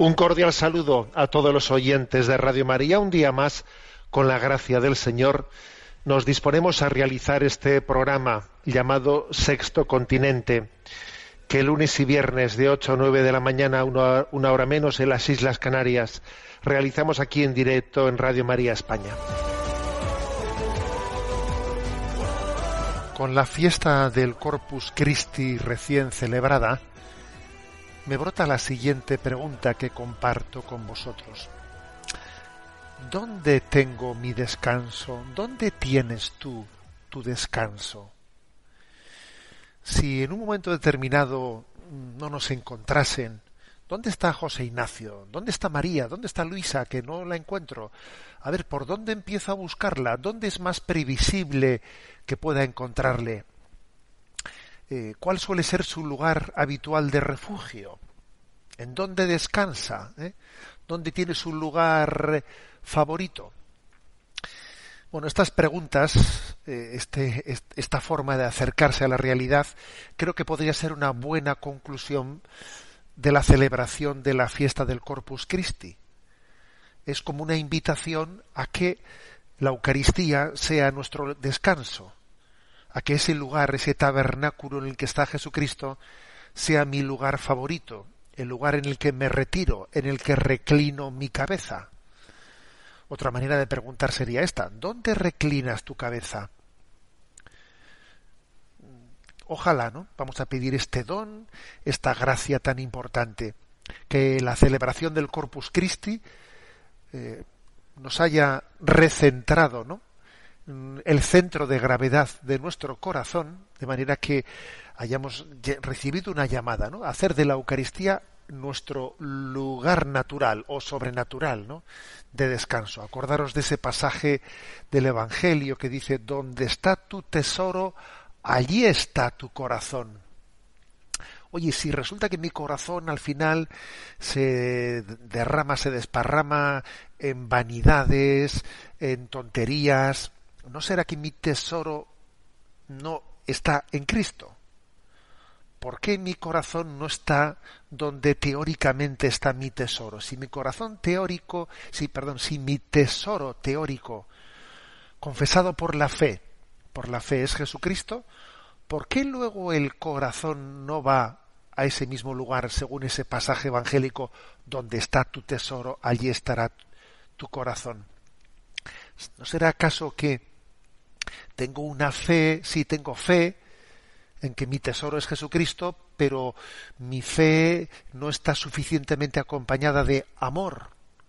Un cordial saludo a todos los oyentes de Radio María. Un día más, con la gracia del Señor, nos disponemos a realizar este programa llamado Sexto Continente, que lunes y viernes de 8 a 9 de la mañana, una, una hora menos, en las Islas Canarias, realizamos aquí en directo en Radio María España. Con la fiesta del Corpus Christi recién celebrada, me brota la siguiente pregunta que comparto con vosotros. ¿Dónde tengo mi descanso? ¿Dónde tienes tú tu descanso? Si en un momento determinado no nos encontrasen, ¿dónde está José Ignacio? ¿Dónde está María? ¿Dónde está Luisa? Que no la encuentro. A ver, ¿por dónde empiezo a buscarla? ¿Dónde es más previsible que pueda encontrarle? Eh, ¿Cuál suele ser su lugar habitual de refugio? ¿En dónde descansa? ¿Eh? ¿Dónde tiene su lugar favorito? Bueno, estas preguntas, eh, este, est- esta forma de acercarse a la realidad, creo que podría ser una buena conclusión de la celebración de la fiesta del Corpus Christi. Es como una invitación a que la Eucaristía sea nuestro descanso, a que ese lugar, ese tabernáculo en el que está Jesucristo, sea mi lugar favorito, el lugar en el que me retiro, en el que reclino mi cabeza. Otra manera de preguntar sería esta, ¿dónde reclinas tu cabeza? Ojalá, ¿no? Vamos a pedir este don, esta gracia tan importante, que la celebración del Corpus Christi eh, nos haya recentrado, ¿no? El centro de gravedad de nuestro corazón, de manera que hayamos recibido una llamada, ¿no? Hacer de la Eucaristía nuestro lugar natural o sobrenatural, ¿no? De descanso. Acordaros de ese pasaje del Evangelio que dice, donde está tu tesoro, allí está tu corazón. Oye, si resulta que mi corazón al final se derrama, se desparrama en vanidades, en tonterías, ¿no será que mi tesoro no está en Cristo? ¿Por qué mi corazón no está donde teóricamente está mi tesoro? Si mi corazón teórico, sí, perdón, si mi tesoro teórico, confesado por la fe, por la fe es Jesucristo, ¿por qué luego el corazón no va a ese mismo lugar, según ese pasaje evangélico, donde está tu tesoro, allí estará tu corazón? ¿No será acaso que tengo una fe, sí tengo fe, en que mi tesoro es Jesucristo, pero mi fe no está suficientemente acompañada de amor,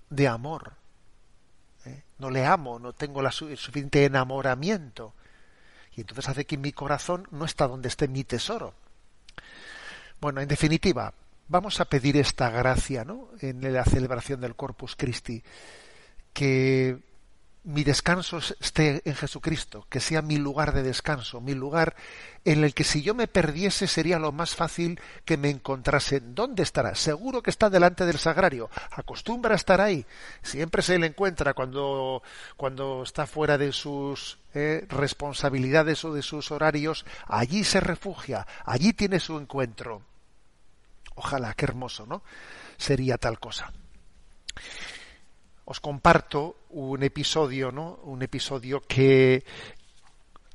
de amor. ¿Eh? No le amo, no tengo el suficiente enamoramiento. Y entonces hace que mi corazón no está donde esté mi tesoro. Bueno, en definitiva, vamos a pedir esta gracia, ¿no? En la celebración del Corpus Christi, que mi descanso esté en Jesucristo, que sea mi lugar de descanso, mi lugar en el que si yo me perdiese sería lo más fácil que me encontrase. ¿Dónde estará? Seguro que está delante del sagrario. Acostumbra a estar ahí. Siempre se le encuentra cuando, cuando está fuera de sus eh, responsabilidades o de sus horarios. Allí se refugia, allí tiene su encuentro. Ojalá, qué hermoso, ¿no? Sería tal cosa os comparto un episodio, ¿no? Un episodio que,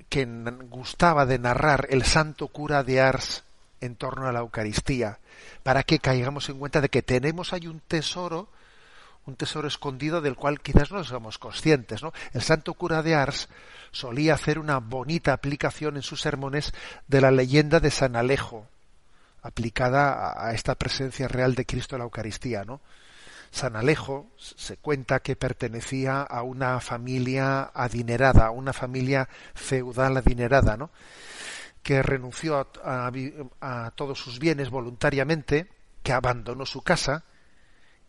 que gustaba de narrar el santo cura de Ars en torno a la Eucaristía, para que caigamos en cuenta de que tenemos ahí un tesoro, un tesoro escondido del cual quizás no somos conscientes, ¿no? El santo cura de Ars solía hacer una bonita aplicación en sus sermones de la leyenda de San Alejo, aplicada a esta presencia real de Cristo en la Eucaristía, ¿no? San Alejo se cuenta que pertenecía a una familia adinerada, una familia feudal adinerada, ¿no? que renunció a, todos sus bienes voluntariamente, que abandonó su casa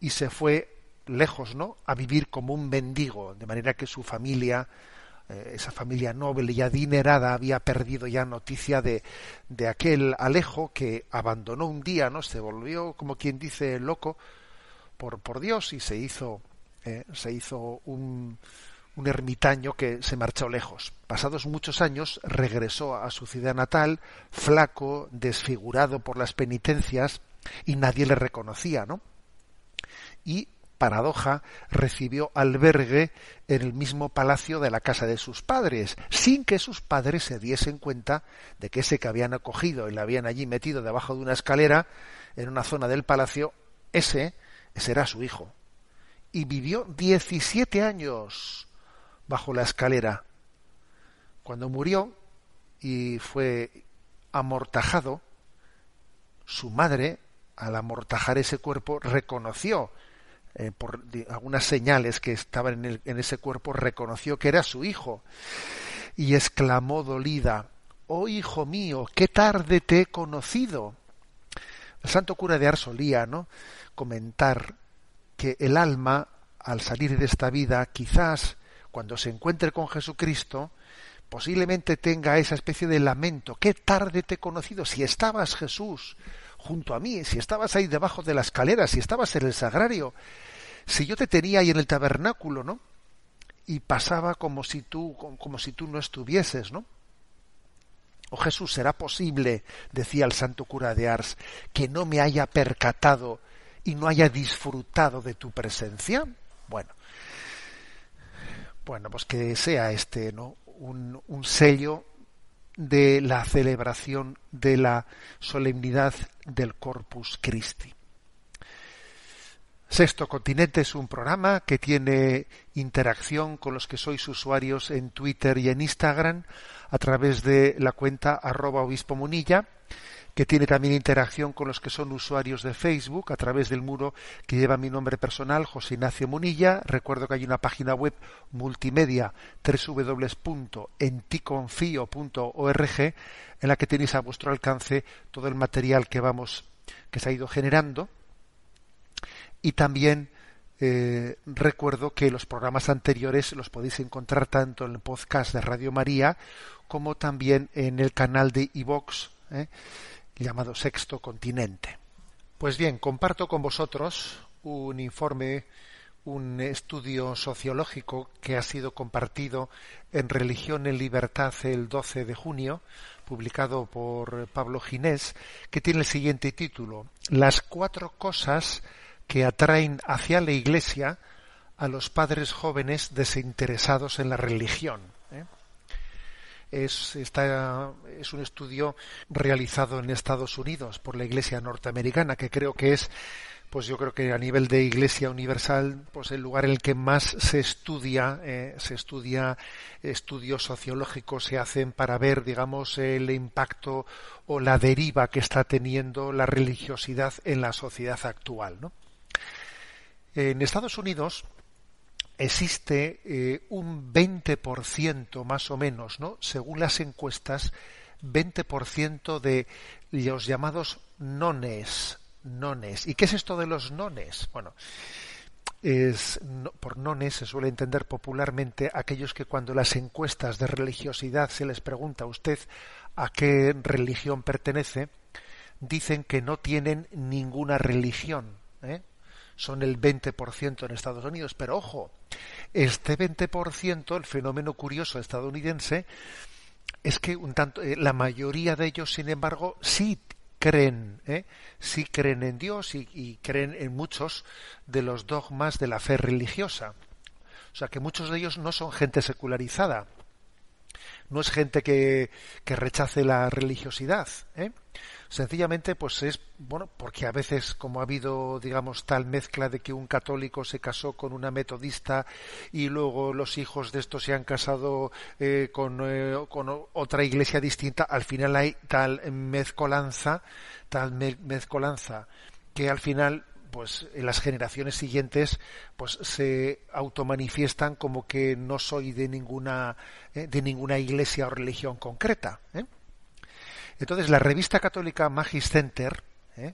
y se fue lejos, ¿no? A vivir como un mendigo, de manera que su familia, eh, esa familia noble y adinerada, había perdido ya noticia de, de aquel Alejo que abandonó un día, ¿no? Se volvió, como quien dice, loco, por, Dios y se hizo, eh, se hizo un, un ermitaño que se marchó lejos. Pasados muchos años regresó a su ciudad natal, flaco, desfigurado por las penitencias, y nadie le reconocía, ¿no? Y, paradoja, recibió albergue en el mismo palacio de la casa de sus padres, sin que sus padres se diesen cuenta de que ese que habían acogido y le habían allí metido debajo de una escalera, en una zona del palacio, ese será su hijo. Y vivió 17 años bajo la escalera. Cuando murió y fue amortajado, su madre, al amortajar ese cuerpo, reconoció, eh, por algunas señales que estaban en ese cuerpo, reconoció que era su hijo. Y exclamó dolida, Oh hijo mío, qué tarde te he conocido. El santo cura de Arsolía, ¿no? comentar que el alma, al salir de esta vida, quizás cuando se encuentre con Jesucristo, posiblemente tenga esa especie de lamento. Qué tarde te he conocido. Si estabas Jesús junto a mí, si estabas ahí debajo de la escalera, si estabas en el sagrario, si yo te tenía ahí en el tabernáculo, ¿no? Y pasaba como si tú, como si tú no estuvieses, ¿no? Oh Jesús, ¿será posible, decía el santo cura de Ars, que no me haya percatado y no haya disfrutado de tu presencia? Bueno, bueno, pues que sea este, ¿no? Un, un sello de la celebración de la solemnidad del Corpus Christi. Sexto Continente es un programa que tiene interacción con los que sois usuarios en Twitter y en Instagram a través de la cuenta arroba obispo munilla que tiene también interacción con los que son usuarios de Facebook a través del muro que lleva mi nombre personal, José Ignacio Munilla. Recuerdo que hay una página web multimedia www.enticonfio.org en la que tenéis a vuestro alcance todo el material que vamos que se ha ido generando y también eh, recuerdo que los programas anteriores los podéis encontrar tanto en el podcast de Radio María como también en el canal de iVox llamado Sexto Continente. Pues bien, comparto con vosotros un informe, un estudio sociológico que ha sido compartido en Religión en Libertad el 12 de junio, publicado por Pablo Ginés, que tiene el siguiente título, Las cuatro cosas que atraen hacia la Iglesia a los padres jóvenes desinteresados en la religión es, es un estudio realizado en Estados Unidos por la Iglesia norteamericana, que creo que es pues yo creo que a nivel de Iglesia Universal, pues el lugar en el que más se estudia, eh, se estudia estudios sociológicos se hacen para ver, digamos, el impacto o la deriva que está teniendo la religiosidad en la sociedad actual, ¿no? En Estados Unidos, existe eh, un 20% más o menos, ¿no? Según las encuestas, 20% de los llamados nones, nones. ¿Y qué es esto de los nones? Bueno, es por nones se suele entender popularmente aquellos que cuando las encuestas de religiosidad se les pregunta a usted a qué religión pertenece, dicen que no tienen ninguna religión. ¿eh? Son el 20% en Estados Unidos, pero ojo, este 20%, el fenómeno curioso estadounidense, es que un tanto, eh, la mayoría de ellos, sin embargo, sí creen, ¿eh? sí creen en Dios y, creen en muchos de los dogmas de la fe religiosa. O sea que muchos de ellos no son gente secularizada, no es gente que, que rechace la religiosidad. ¿eh? Sencillamente, pues es, bueno, porque a veces, como ha habido, digamos, tal mezcla de que un católico se casó con una metodista y luego los hijos de estos se han casado eh, con, eh, con, otra iglesia distinta, al final hay tal mezcolanza, tal mezcolanza, que al final pues en las generaciones siguientes pues se automanifiestan como que no soy de ninguna eh, de ninguna iglesia o religión concreta ¿eh? Entonces la revista católica Magis Center ¿eh?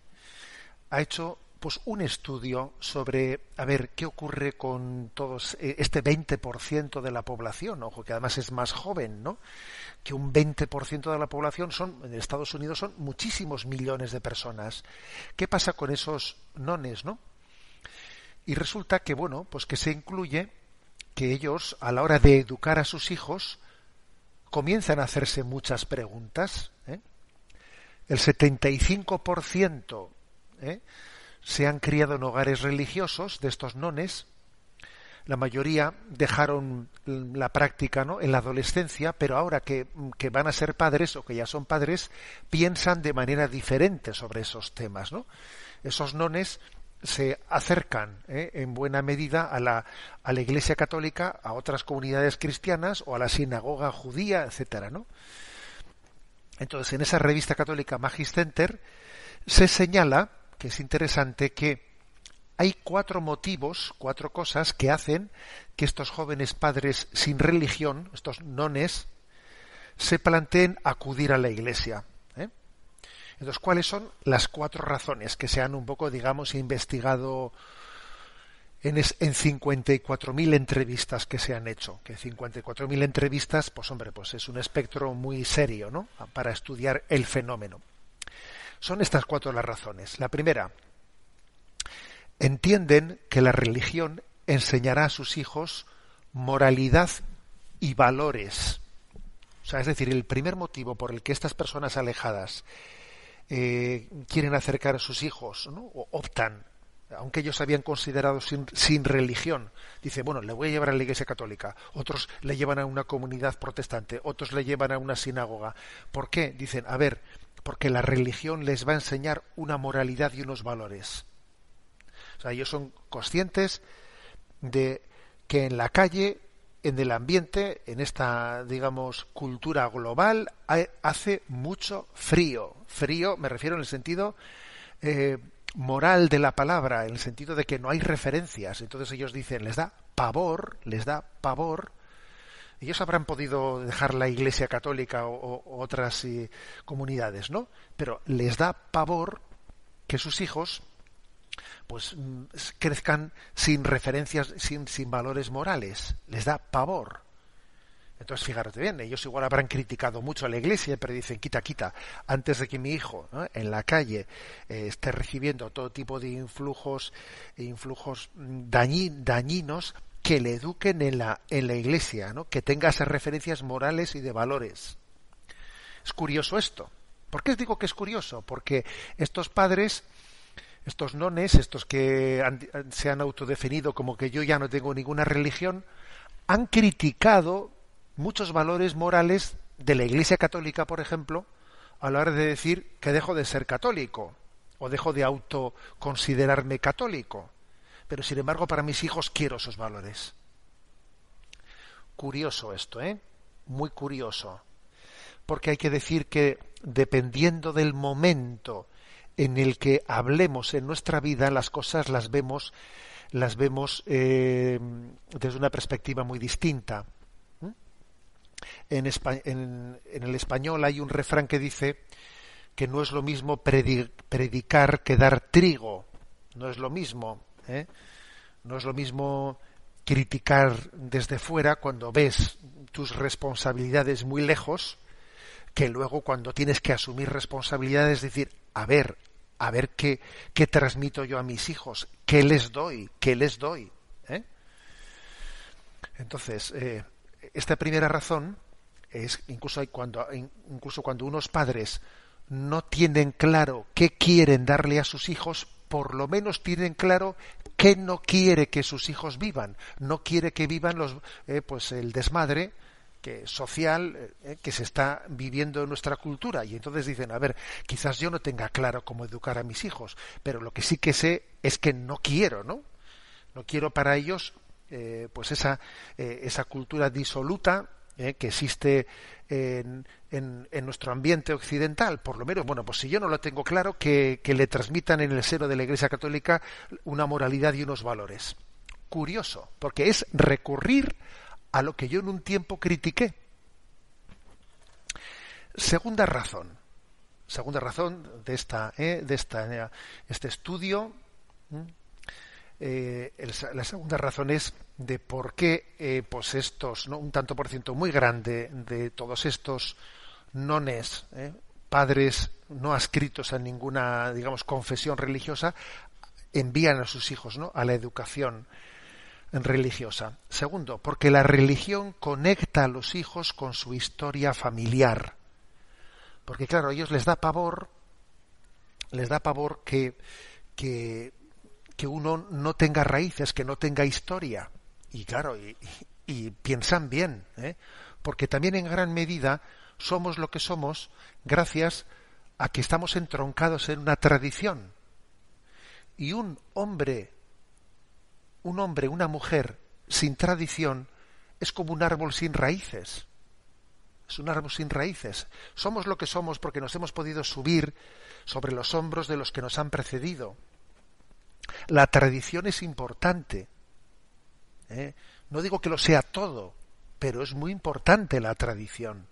ha hecho pues un estudio sobre a ver qué ocurre con todos eh, este 20% de la población, ojo que además es más joven, ¿no? Que un 20% de la población son en Estados Unidos son muchísimos millones de personas. ¿Qué pasa con esos nones, no? Y resulta que bueno, pues que se incluye que ellos a la hora de educar a sus hijos comienzan a hacerse muchas preguntas, ¿eh? El 75% ¿eh? se han criado en hogares religiosos de estos nones. La mayoría dejaron la práctica en la adolescencia, pero ahora que, que, van a ser padres o que ya son padres, piensan de manera diferente sobre esos temas. Esos nones se acercan ¿eh? en buena medida a la, a la Iglesia Católica, a otras comunidades cristianas o a la sinagoga judía, etcétera, ¿no? Entonces, en esa revista católica Magis Center se señala, que es interesante, que hay cuatro motivos, cuatro cosas que hacen que estos jóvenes padres sin religión, estos nones, se planteen acudir a la iglesia. ¿eh? Entonces, ¿cuáles son las cuatro razones que se han un poco, digamos, investigado en, en 54.000 entrevistas que se han hecho, que 54.000 entrevistas, pues hombre, pues es un espectro muy serio, ¿no? Para estudiar el fenómeno. Son estas cuatro las razones. La primera, entienden que la religión enseñará a sus hijos moralidad y valores. O sea, es decir, el primer motivo por el que estas personas alejadas eh, quieren acercar a sus hijos, ¿no? o optan aunque ellos habían considerado sin, religión. Dice, bueno, le voy a llevar a la iglesia católica, otros le llevan a una comunidad protestante, otros le llevan a una sinagoga. ¿Por qué? Dicen, a ver, porque la religión les va a enseñar una moralidad y unos valores. O sea, ellos son conscientes de que en la calle, en el ambiente, en esta, digamos, cultura global, hace mucho frío. Frío, me refiero en el sentido eh, moral de la palabra, en el sentido de que no hay referencias. Entonces ellos dicen, les da pavor, les da pavor. Ellos habrán podido dejar la Iglesia Católica o, otras eh, comunidades, ¿no? Pero les da pavor que sus hijos pues mm, crezcan sin referencias, sin, sin valores morales. Les da pavor. Entonces, fíjate bien, ellos igual habrán criticado mucho a la iglesia, pero dicen, quita, quita, antes de que mi hijo en la calle eh, esté recibiendo todo tipo de influjos, influjos dañinos, que le eduquen en la, en la iglesia, ¿no? que tenga esas referencias morales y de valores. Es curioso esto. ¿Por qué digo que es curioso? Porque estos padres, estos nones, estos que se han autodefinido como que yo ya no tengo ninguna religión, han criticado muchos valores morales de la Iglesia Católica, por ejemplo, a la hora de decir que dejo de ser católico o dejo de autoconsiderarme católico. Pero sin embargo, para mis hijos quiero esos valores. Curioso esto, ¿eh? Muy curioso. Porque hay que decir que dependiendo del momento en el que hablemos en nuestra vida, las cosas las vemos, las vemos eh, desde una perspectiva muy distinta. En, el español hay un refrán que dice que no es lo mismo predicar que dar trigo. No es lo mismo. ¿eh? No es lo mismo criticar desde fuera cuando ves tus responsabilidades muy lejos que luego cuando tienes que asumir responsabilidades decir, a ver, a ver qué, qué transmito yo a mis hijos, qué les doy, qué les doy. ¿eh? Entonces, eh, esta primera razón es incluso cuando incluso cuando unos padres no tienen claro qué quieren darle a sus hijos, por lo menos tienen claro qué no quiere que sus hijos vivan. No quiere que vivan los, eh, pues el desmadre que social eh, que se está viviendo en nuestra cultura y entonces dicen a ver quizás yo no tenga claro cómo educar a mis hijos pero lo que sí que sé es que no quiero no no quiero para ellos eh, pues esa esa cultura disoluta eh, que existe en, en, nuestro ambiente occidental, por lo menos, bueno, pues si yo no lo tengo claro, que, que le transmitan en el seno de la Iglesia Católica una moralidad y unos valores. Curioso, porque es recurrir a lo que yo en un tiempo critiqué. Segunda razón, segunda razón de esta, eh, de esta, este estudio. Eh, la segunda razón es de por qué eh, pues estos, un tanto por ciento muy grande de todos estos nones, eh, padres no adscritos a ninguna, digamos, confesión religiosa, envían a sus hijos ¿no? a la educación religiosa. Segundo, porque la religión conecta a los hijos con su historia familiar. Porque claro, a ellos les da pavor, les da pavor que, que que uno no tenga raíces, que no tenga historia. Y claro, y, piensan bien, ¿eh? porque también en gran medida somos lo que somos gracias a que estamos entroncados en una tradición. Y un hombre, un hombre, una mujer sin tradición es como un árbol sin raíces. Es un árbol sin raíces. Somos lo que somos porque nos hemos podido subir sobre los hombros de los que nos han precedido. La tradición es importante. ¿eh? No digo que lo sea todo, pero es muy importante la tradición.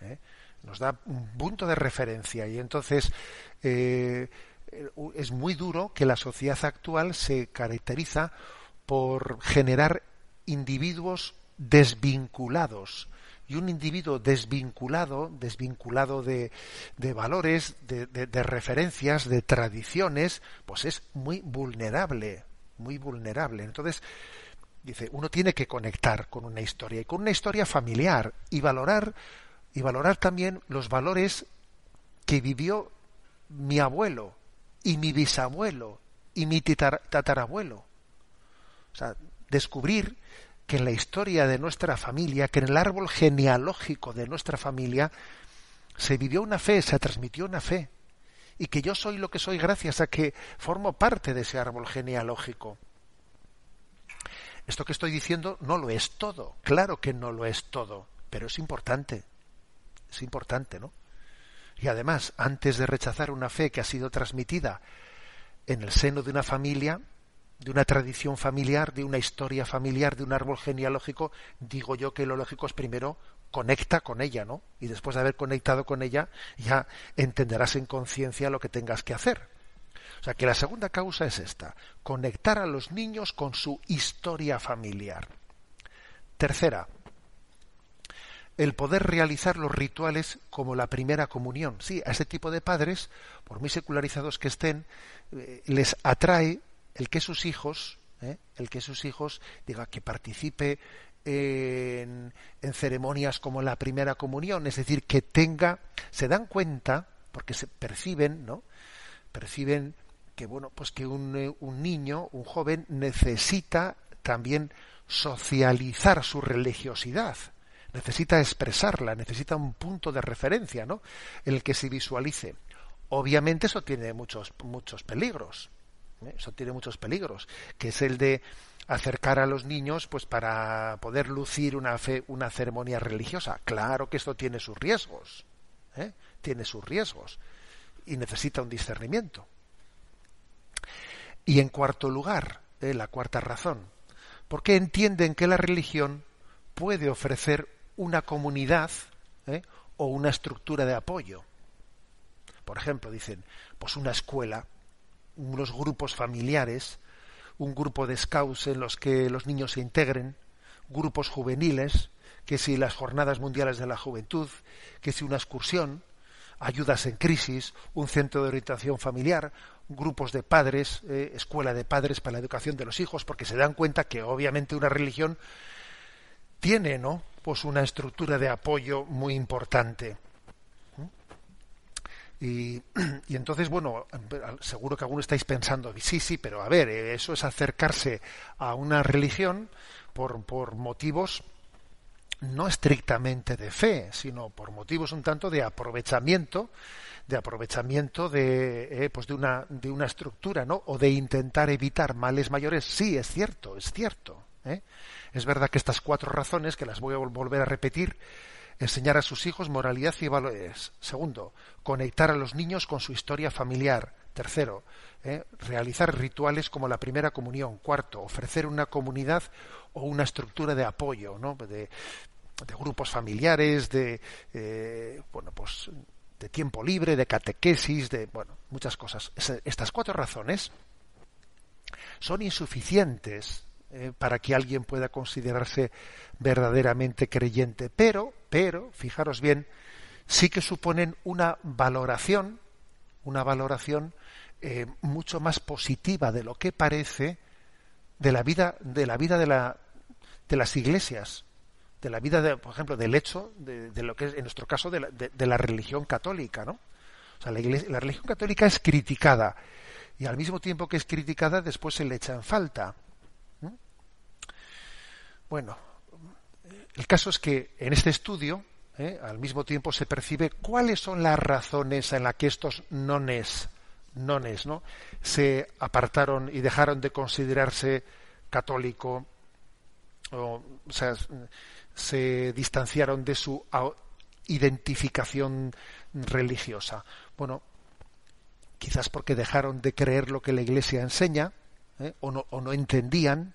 ¿eh? Nos da un punto de referencia y entonces eh, es muy duro que la sociedad actual se caracteriza por generar individuos desvinculados y un individuo desvinculado, desvinculado de, de valores, de, de, referencias, de tradiciones, pues es muy vulnerable, muy vulnerable. Entonces, dice, uno tiene que conectar con una historia y con una historia familiar y valorar y valorar también los valores que vivió mi abuelo y mi bisabuelo y mi tatarabuelo. O sea, descubrir que en la historia de nuestra familia, que en el árbol genealógico de nuestra familia, se vivió una fe, se transmitió una fe, y que yo soy lo que soy gracias a que formo parte de ese árbol genealógico. Esto que estoy diciendo no lo es todo, claro que no lo es todo, pero es importante, es importante, ¿no? Y además, antes de rechazar una fe que ha sido transmitida en el seno de una familia, de una tradición familiar, de una historia familiar, de un árbol genealógico, digo yo que lo lógico es primero conecta con ella, ¿no? Y después de haber conectado con ella, ya entenderás en conciencia lo que tengas que hacer. O sea que la segunda causa es esta, conectar a los niños con su historia familiar. Tercera, el poder realizar los rituales como la primera comunión. Sí, a este tipo de padres, por muy secularizados que estén, eh, les atrae el que sus hijos, ¿eh? el que sus hijos diga que participe en, ceremonias como la primera comunión, es decir, que tenga, se dan cuenta, porque se perciben, ¿no? Perciben que bueno, pues que un, eh, un niño, un joven necesita también socializar su religiosidad, necesita expresarla, necesita un punto de referencia, ¿no? En el que se visualice. Obviamente eso tiene muchos muchos peligros. ¿Eh? Eso tiene muchos peligros, que es el de acercar a los niños pues para poder lucir una fe, una ceremonia religiosa. Claro que esto tiene sus riesgos, ¿eh? tiene sus riesgos y necesita un discernimiento. Y en cuarto lugar, ¿eh? la cuarta razón, porque entienden que la religión puede ofrecer una comunidad o una estructura de apoyo. Por ejemplo, dicen, pues una escuela unos grupos familiares un grupo de scouts en los que los niños se integren, grupos juveniles, que si las jornadas mundiales de la juventud, que si una excursión, ayudas en crisis, un centro de orientación familiar, grupos de padres, eh, escuela de padres para la educación de los hijos, porque se dan cuenta que obviamente una religión tiene, ¿no? Pues una estructura de apoyo muy importante. Y, entonces, bueno, seguro que algunos estáis pensando, sí, sí, pero a ver, eso es acercarse a una religión por, por motivos no estrictamente de fe, sino por motivos un tanto de aprovechamiento, de aprovechamiento de, eh, pues de una de una estructura, ¿no? O de intentar evitar males mayores. Sí, es cierto, es cierto. ¿eh? Es verdad que estas cuatro razones, que las voy a volver a repetir, enseñar a sus hijos moralidad y valores. Segundo, conectar a los niños con su historia familiar. Tercero, ¿eh? realizar rituales como la primera comunión. Cuarto, ofrecer una comunidad o una estructura de apoyo, ¿no? de, grupos familiares, de eh, bueno, pues de tiempo libre, de catequesis, de bueno, muchas cosas. Estas cuatro razones son insuficientes eh, para que alguien pueda considerarse verdaderamente creyente, pero, pero, fijaros bien, sí que suponen una valoración, una valoración eh, mucho más positiva de lo que parece de la vida, de la vida de la, de las iglesias, de la vida, de, por ejemplo, del hecho de, lo que es, en nuestro caso, de la, de, la religión católica, ¿no? O sea, la, la, religión católica es criticada y al mismo tiempo que es criticada, después se le echa en falta. Bueno, el caso es que en este estudio, ¿eh? al mismo tiempo se percibe cuáles son las razones en las que estos nones, nones, ¿no? se apartaron y dejaron de considerarse católico, o, sea, se distanciaron de su identificación religiosa. Bueno, quizás porque dejaron de creer lo que la Iglesia enseña, ¿eh? o, no, o no entendían,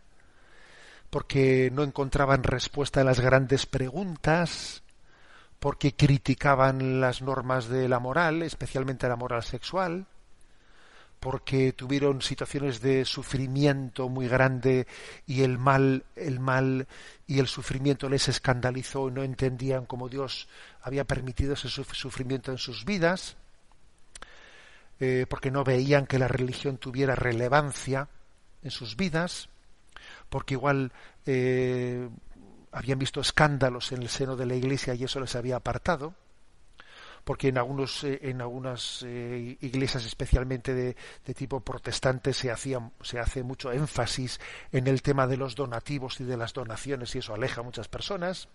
porque no encontraban respuesta a las grandes preguntas, porque criticaban las normas de la moral, especialmente la moral sexual, porque tuvieron situaciones de sufrimiento muy grande y el mal, el mal y el sufrimiento les escandalizó y no entendían cómo Dios había permitido ese sufrimiento en sus vidas, eh, porque no veían que la religión tuviera relevancia en sus vidas, porque igual eh, habían visto escándalos en el seno de la Iglesia y eso les había apartado porque en algunos eh, en algunas eh, iglesias especialmente de, tipo protestante se hacía se hace mucho énfasis en el tema de los donativos y de las donaciones y eso aleja a muchas personas.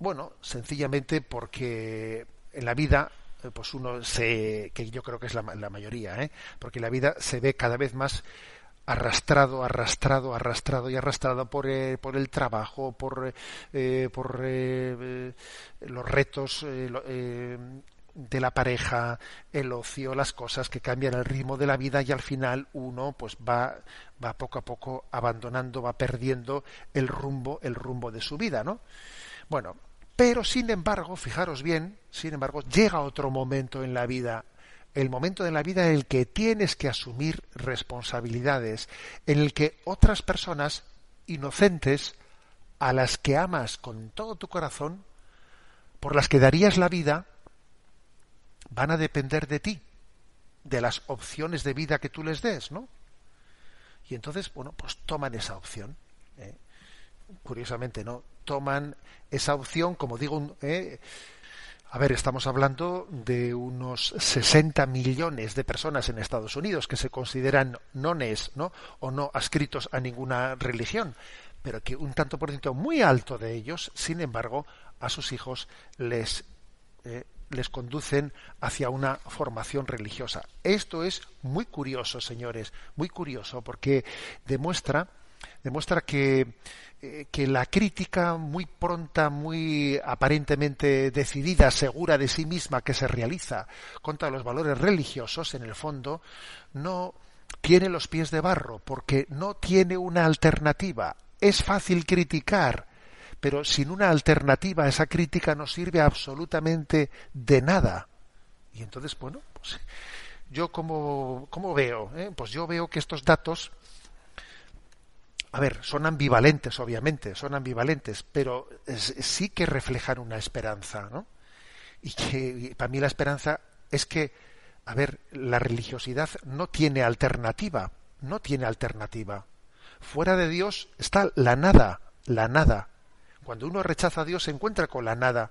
Bueno sencillamente porque en la vida pues uno se que yo creo que es la, la mayoría ¿eh? porque la vida se ve cada vez más arrastrado, arrastrado, arrastrado y arrastrado por, eh, por el trabajo, por, eh, por eh, los retos de la pareja, el ocio, las cosas que cambian el ritmo de la vida y al final uno pues va, va poco a poco abandonando, va perdiendo el rumbo, el rumbo de su vida, ¿no? Bueno, pero sin embargo, fijaros bien, sin embargo, llega otro momento en la vida el momento de la vida en el que tienes que asumir responsabilidades, en el que otras personas inocentes, a las que amas con todo tu corazón, por las que darías la vida, van a depender de ti, de las opciones de vida que tú les des, ¿no? Y entonces, bueno, pues toman esa opción. Curiosamente, ¿no? Toman esa opción, como digo, ¿eh? A ver, estamos hablando de unos 60 millones de personas en Estados Unidos que se consideran nones, ¿no? O no adscritos a ninguna religión, pero que un tanto por ciento muy alto de ellos, sin embargo, a sus hijos les eh, les conducen hacia una formación religiosa. Esto es muy curioso, señores, muy curioso, porque demuestra demuestra que eh, que la crítica muy pronta, muy aparentemente decidida, segura de sí misma que se realiza contra los valores religiosos, en el fondo, no tiene los pies de barro, porque no tiene una alternativa. Es fácil criticar, pero sin una alternativa esa crítica no sirve absolutamente de nada. Y entonces, bueno, pues yo como, ¿cómo veo? ¿Eh? Pues yo veo que estos datos, a ver, son ambivalentes, obviamente, son ambivalentes, pero sí que reflejan una esperanza, ¿no? Y que para mí la esperanza es que, a ver, la religiosidad no tiene alternativa, no tiene alternativa. Fuera de Dios está la nada, la nada. Cuando uno rechaza a Dios se encuentra con la nada.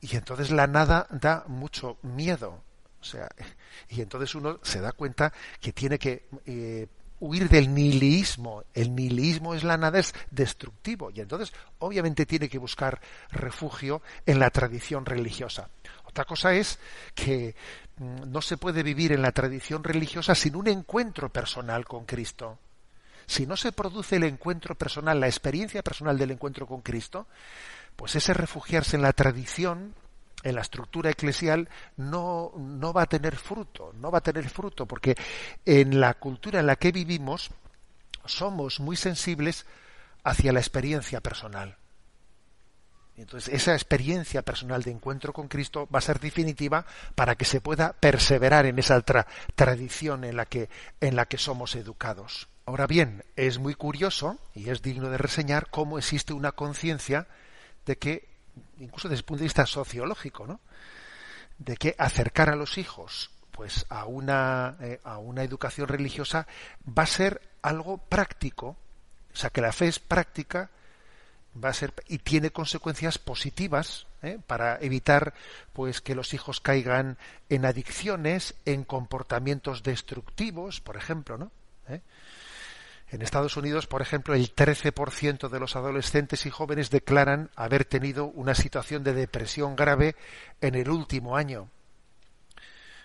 Y entonces la nada da mucho miedo. O sea, y entonces uno se da cuenta que tiene que eh, huir del nihilismo. El nihilismo es la nada, es destructivo. Y entonces, obviamente, tiene que buscar refugio en la tradición religiosa. Otra cosa es que mm, no se puede vivir en la tradición religiosa sin un encuentro personal con Cristo. Si no se produce el encuentro personal, la experiencia personal del encuentro con Cristo, pues ese refugiarse en la tradición, en la estructura eclesial, no, no va a tener fruto, no va a tener fruto, porque en la cultura en la que vivimos somos muy sensibles hacia la experiencia personal. Entonces, esa experiencia personal de encuentro con Cristo va a ser definitiva para que se pueda perseverar en esa tradición en la que, en la que somos educados. Ahora bien, es muy curioso y es digno de reseñar cómo existe una conciencia de que, incluso desde el punto de vista sociológico, ¿no? de que acercar a los hijos pues a una, eh, a una educación religiosa va a ser algo práctico, o sea que la fe es práctica, va a ser y tiene consecuencias positivas ¿eh? para evitar pues que los hijos caigan en adicciones, en comportamientos destructivos, por ejemplo, ¿no? ¿Eh? En Estados Unidos, por ejemplo, el 13% de los adolescentes y jóvenes declaran haber tenido una situación de depresión grave en el último año.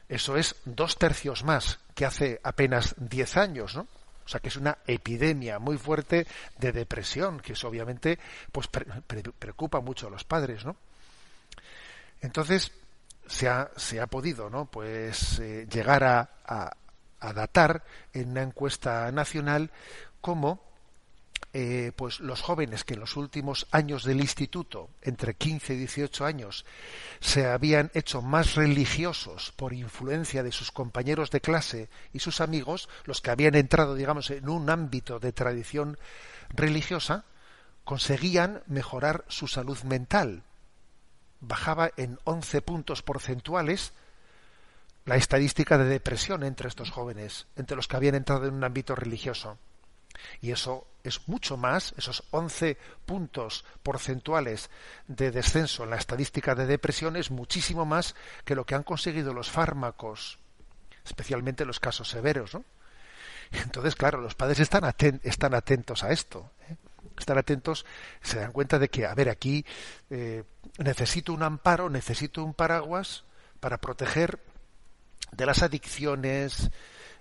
Eso es dos tercios más que hace apenas 10 años, ¿no? O sea que es una epidemia muy fuerte de depresión, que eso obviamente pues preocupa mucho a los padres, ¿no? Entonces se ha, podido, ¿no? Pues eh, llegar a datar en una encuesta nacional cómo eh, pues los jóvenes que en los últimos años del instituto, entre 15 y 18 años, se habían hecho más religiosos por influencia de sus compañeros de clase y sus amigos, los que habían entrado, digamos, en un ámbito de tradición religiosa, conseguían mejorar su salud mental. Bajaba en 11 puntos porcentuales la estadística de depresión entre estos jóvenes, entre los que habían entrado en un ámbito religioso. Y eso es mucho más, esos 11 puntos porcentuales de descenso en la estadística de depresión es muchísimo más que lo que han conseguido los fármacos, especialmente en los casos severos. ¿no? Entonces, claro, los padres están, están atentos a esto. ¿eh? Están atentos, se dan cuenta de que, a ver, aquí eh, necesito un amparo, necesito un paraguas para proteger de las adicciones,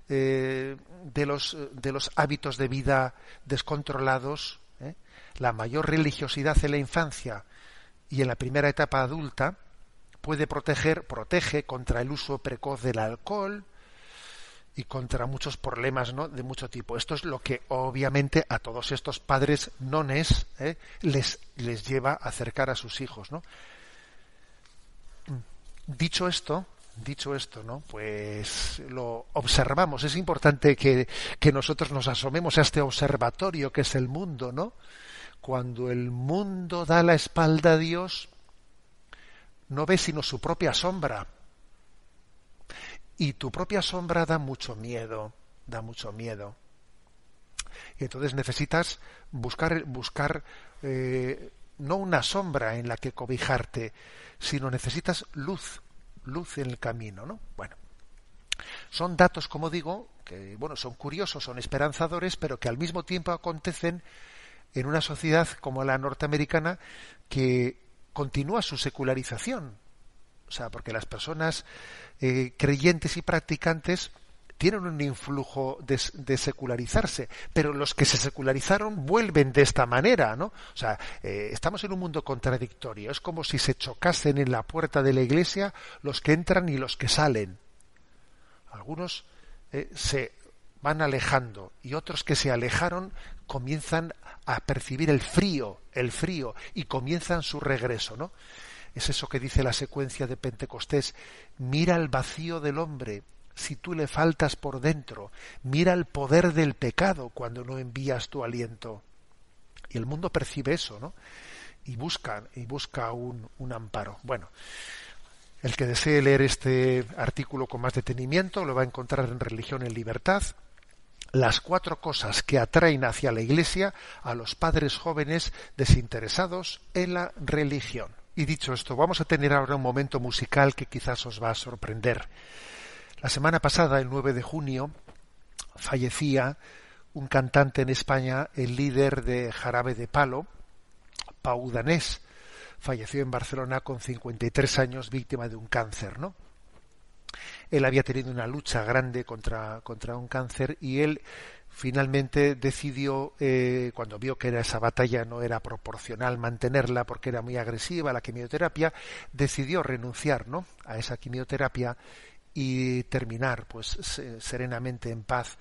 eh, de, los, de los hábitos de vida descontrolados, ¿eh? la mayor religiosidad en la infancia y en la primera etapa adulta puede proteger, protege contra el uso precoz del alcohol y contra muchos problemas ¿no? de mucho tipo. Esto es lo que obviamente a todos estos padres nones ¿eh? les, les lleva a acercar a sus hijos. ¿no? Dicho esto, dicho esto, ¿no? Pues lo observamos. Es importante que, que, nosotros nos asomemos a este observatorio que es el mundo, ¿no? Cuando el mundo da la espalda a Dios, no ve sino su propia sombra. Y tu propia sombra da mucho miedo, da mucho miedo. Y entonces necesitas buscar, buscar eh, no una sombra en la que cobijarte, sino necesitas luz, luz en el camino, ¿no? Bueno, son datos, como digo, que bueno, son curiosos, son esperanzadores, pero que al mismo tiempo acontecen en una sociedad como la norteamericana que continúa su secularización. O sea, porque las personas eh, creyentes y practicantes tienen un influjo de, secularizarse, pero los que se secularizaron vuelven de esta manera, ¿no? O sea, eh, estamos en un mundo contradictorio. Es como si se chocasen en la puerta de la iglesia los que entran y los que salen. Algunos eh, se van alejando y otros que se alejaron comienzan a percibir el frío, el frío y comienzan su regreso, ¿no? Es eso que dice la secuencia de Pentecostés, mira el vacío del hombre, si tú le faltas por dentro. Mira el poder del pecado cuando no envías tu aliento. Y el mundo percibe eso, ¿no? Y busca, y busca un, un amparo. Bueno, el que desee leer este artículo con más detenimiento lo va a encontrar en Religión en Libertad. Las cuatro cosas que atraen hacia la Iglesia a los padres jóvenes desinteresados en la religión. Y dicho esto, vamos a tener ahora un momento musical que quizás os va a sorprender. La semana pasada, el 9 de junio, fallecía un cantante en España, el líder de Jarabe de Palo, Pau Danés. Falleció en Barcelona con 53 años, víctima de un cáncer, ¿no? Él había tenido una lucha grande contra, contra un cáncer y él finalmente decidió, eh, cuando vio que era esa batalla no era proporcional mantenerla porque era muy agresiva la quimioterapia, decidió renunciar ¿no? a esa quimioterapia y terminar pues serenamente en paz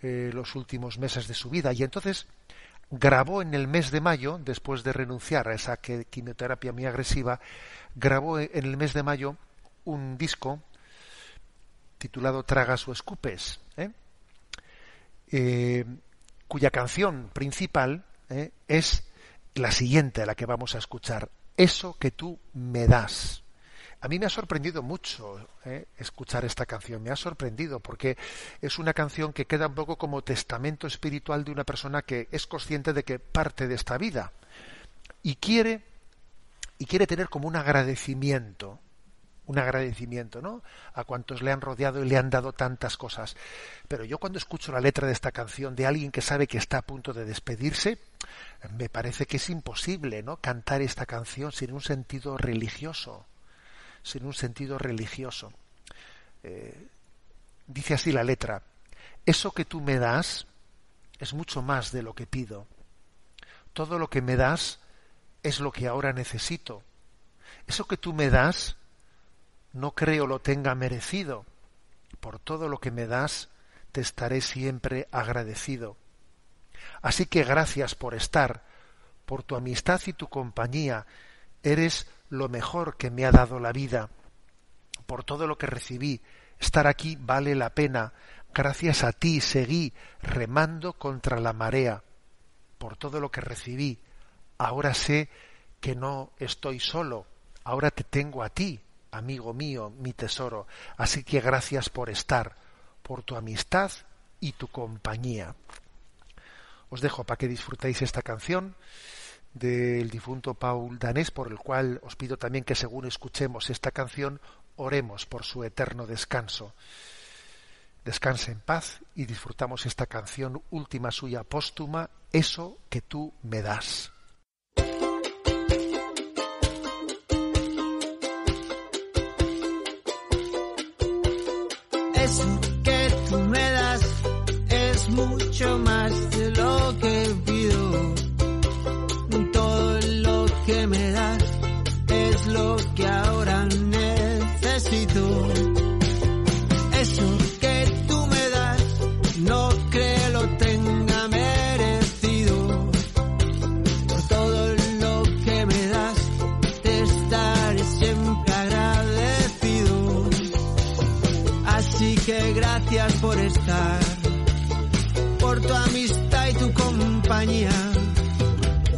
eh, los últimos meses de su vida. Y entonces grabó en el mes de mayo, después de renunciar a esa quimioterapia muy agresiva, grabó en el mes de mayo un disco titulado Tragas o Escupes, ¿eh? Eh, cuya canción principal es la siguiente, la que vamos a escuchar, Eso que tú me das. A mí me ha sorprendido mucho eh, escuchar esta canción, me ha sorprendido porque es una canción que queda un poco como testamento espiritual de una persona que es consciente de que parte de esta vida y quiere y quiere tener como un agradecimiento, un agradecimiento, ¿no? A cuantos le han rodeado y le han dado tantas cosas. Pero yo cuando escucho la letra de esta canción de alguien que sabe que está a punto de despedirse, me parece que es imposible, ¿no? Cantar esta canción sin un sentido religioso sin un sentido religioso. Eh, dice así la letra, eso que tú me das es mucho más de lo que pido. Todo lo que me das es lo que ahora necesito. Eso que tú me das no creo lo tenga merecido. Por todo lo que me das te estaré siempre agradecido. Así que gracias por estar, por tu amistad y tu compañía. Eres lo mejor que me ha dado la vida. Por todo lo que recibí, estar aquí vale la pena. Gracias a ti seguí remando contra la marea. Por todo lo que recibí, ahora sé que no estoy solo. Ahora te tengo a ti, amigo mío, mi tesoro. Así que gracias por estar, por tu amistad y tu compañía. Os dejo para que disfrutéis esta canción del difunto Paul Danés, por el cual os pido también que según escuchemos esta canción, oremos por su eterno descanso. Descanse en paz y disfrutamos esta canción última suya póstuma, Eso que tú me das. Eso que tú me das es mucho más de lo que pido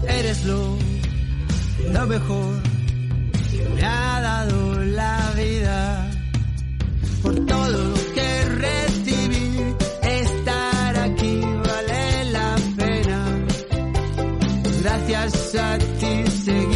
Eres lo, lo mejor que me ha dado la vida, por todo lo que recibí. Estar aquí vale la pena. Gracias a ti seguir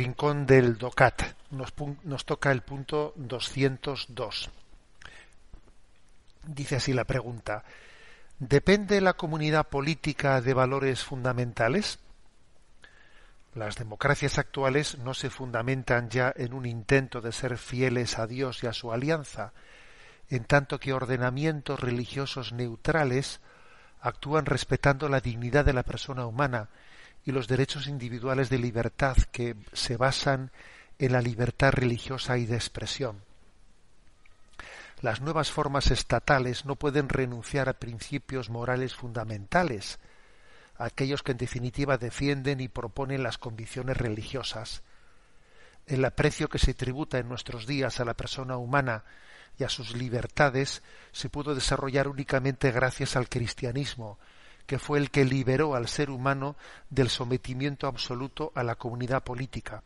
rincón del DOCAT. Nos, nos toca el punto 202. Dice así la pregunta. ¿Depende la comunidad política de valores fundamentales? Las democracias actuales no se fundamentan ya en un intento de ser fieles a Dios y a su alianza, en tanto que ordenamientos religiosos neutrales actúan respetando la dignidad de la persona humana y los derechos individuales de libertad que se basan en la libertad religiosa y de expresión. Las nuevas formas estatales no pueden renunciar a principios morales fundamentales, aquellos que en definitiva defienden y proponen las convicciones religiosas. El aprecio que se tributa en nuestros días a la persona humana y a sus libertades se pudo desarrollar únicamente gracias al cristianismo, que fue el que liberó al ser humano del sometimiento absoluto a la comunidad política.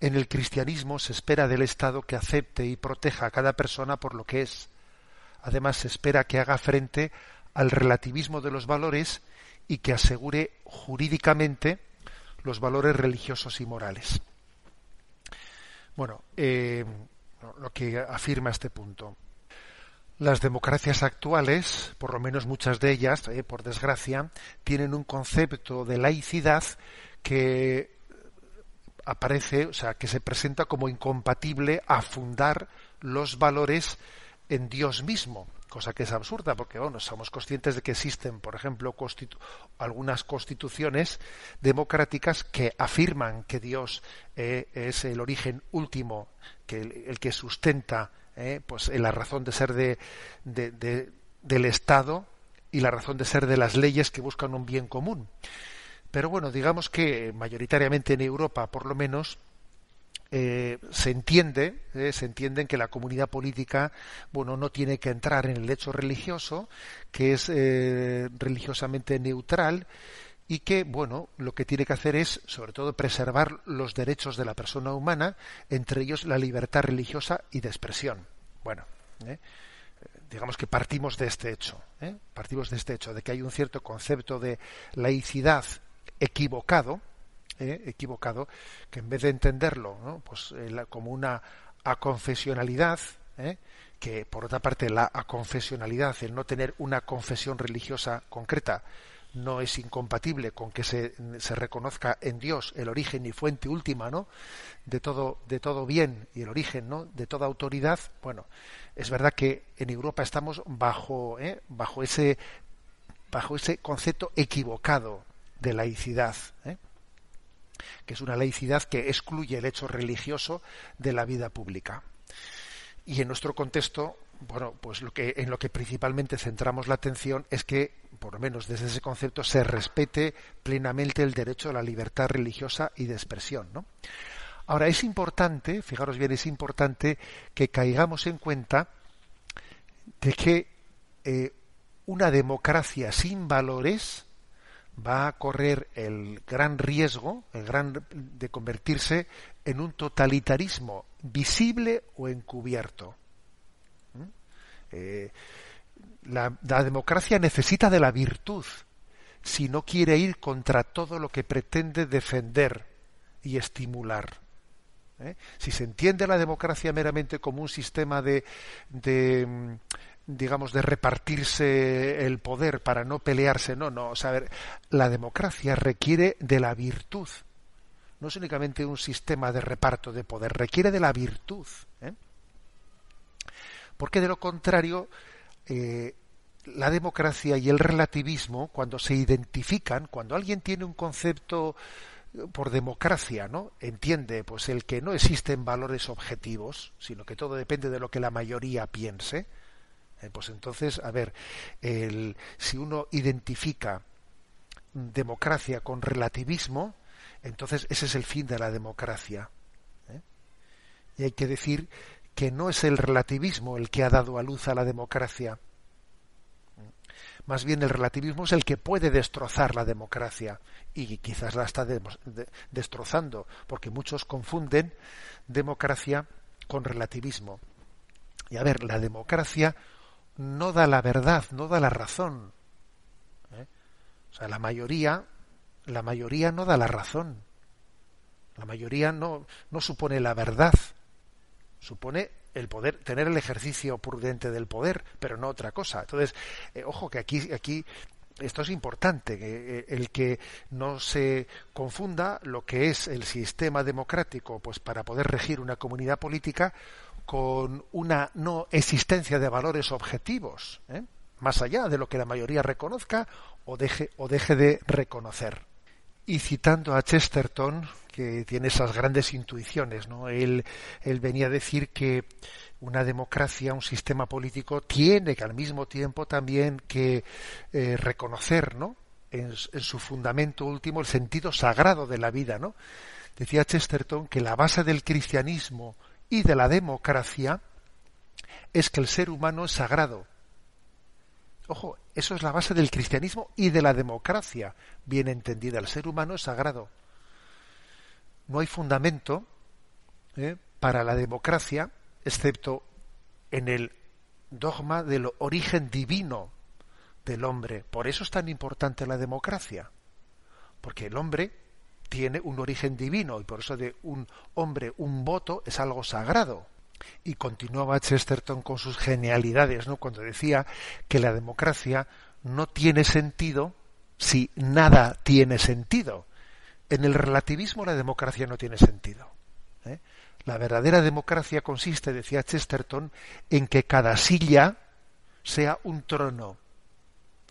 En el cristianismo se espera del Estado que acepte y proteja a cada persona por lo que es. Además se espera que haga frente al relativismo de los valores y que asegure jurídicamente los valores religiosos y morales. Bueno, eh, lo que afirma este punto. Las democracias actuales, por lo menos muchas de ellas, eh, por desgracia, tienen un concepto de laicidad que aparece, o sea, que se presenta como incompatible a fundar los valores en Dios mismo, cosa que es absurda, porque bueno, somos conscientes de que existen, por ejemplo, algunas constituciones democráticas que afirman que Dios eh, es el origen último, que el, que sustenta eh, pues la razón de ser de, del Estado y la razón de ser de las leyes que buscan un bien común. Pero bueno, digamos que mayoritariamente en Europa, por lo menos, eh, se entiende, eh, se entiende que la comunidad política, bueno, no tiene que entrar en el hecho religioso, que es eh, religiosamente neutral y que, bueno, lo que tiene que hacer es, sobre todo, preservar los derechos de la persona humana, entre ellos la libertad religiosa y de expresión. Bueno, digamos que partimos de este hecho, partimos de este hecho, de que hay un cierto concepto de laicidad equivocado, eh, equivocado, que en vez de entenderlo pues, eh, como una aconfesionalidad, ¿eh? que por otra parte la aconfesionalidad, el no tener una confesión religiosa concreta, no es incompatible con que se, se, reconozca en Dios el origen y fuente última ¿no? de todo de todo bien y el origen ¿no? de toda autoridad bueno es verdad que en Europa estamos bajo bajo ese bajo ese concepto equivocado de laicidad ¿eh? que es una laicidad que excluye el hecho religioso de la vida pública. Y en nuestro contexto, bueno, pues lo que en lo que principalmente centramos la atención es que, por lo menos desde ese concepto, se respete plenamente el derecho a la libertad religiosa y de expresión, ¿no? Ahora es importante, fijaros bien, es importante que caigamos en cuenta de que eh, una democracia sin valores va a correr el gran riesgo, el gran de convertirse en un totalitarismo visible o encubierto. ¿Mm? Eh, la, democracia necesita de la virtud si no quiere ir contra todo lo que pretende defender y estimular. ¿eh? Si se entiende la democracia meramente como un sistema de, de digamos, de repartirse el poder para no pelearse. No, no. O sea, la democracia requiere de la virtud. No es únicamente un sistema de reparto de poder, requiere de la virtud. ¿eh? Porque de lo contrario, eh, la democracia y el relativismo, cuando se identifican, cuando alguien tiene un concepto por democracia, ¿no? Entiende pues el que no existen valores objetivos, sino que todo depende de lo que la mayoría piense eh, pues entonces, a ver, el, si uno identifica democracia con relativismo, entonces ese es el fin de la democracia. ¿eh? Y hay que decir que no es el relativismo el que ha dado a luz a la democracia. Más bien el relativismo es el que puede destrozar la democracia y quizás la está destrozando, porque muchos confunden democracia con relativismo. Y a ver, la democracia no da la verdad, no da la razón. ¿eh? O sea, la mayoría, la mayoría no da la razón. La mayoría no, no supone la verdad, supone el poder, tener el ejercicio prudente del poder, pero no otra cosa. Entonces, eh, ojo que aquí, aquí esto es importante, eh, el que no se confunda lo que es el sistema democrático, pues para poder regir una comunidad política con una no existencia de valores objetivos, ¿eh? más allá de lo que la mayoría reconozca o deje, o deje de reconocer. Y citando a Chesterton, que tiene esas grandes intuiciones, ¿no? Él, él venía a decir que una democracia, un sistema político, tiene que al mismo tiempo también que eh, reconocer, ¿no? En, en, su fundamento último el sentido sagrado de la vida, ¿no? Decía Chesterton que la base del cristianismo y de la democracia es que el ser humano es sagrado, Ojo, eso es la base del cristianismo y de la democracia, bien entendida. El ser humano es sagrado. No hay fundamento ¿eh? para la democracia, excepto en el dogma del origen divino del hombre. Por eso es tan importante la democracia, porque el hombre tiene un origen divino y por eso de un hombre un voto es algo sagrado. Y continuaba Chesterton con sus genialidades, ¿no? Cuando decía que la democracia no tiene sentido si nada tiene sentido. En el relativismo la democracia no tiene sentido. ¿eh? La verdadera democracia consiste, decía Chesterton, en que cada silla sea un trono.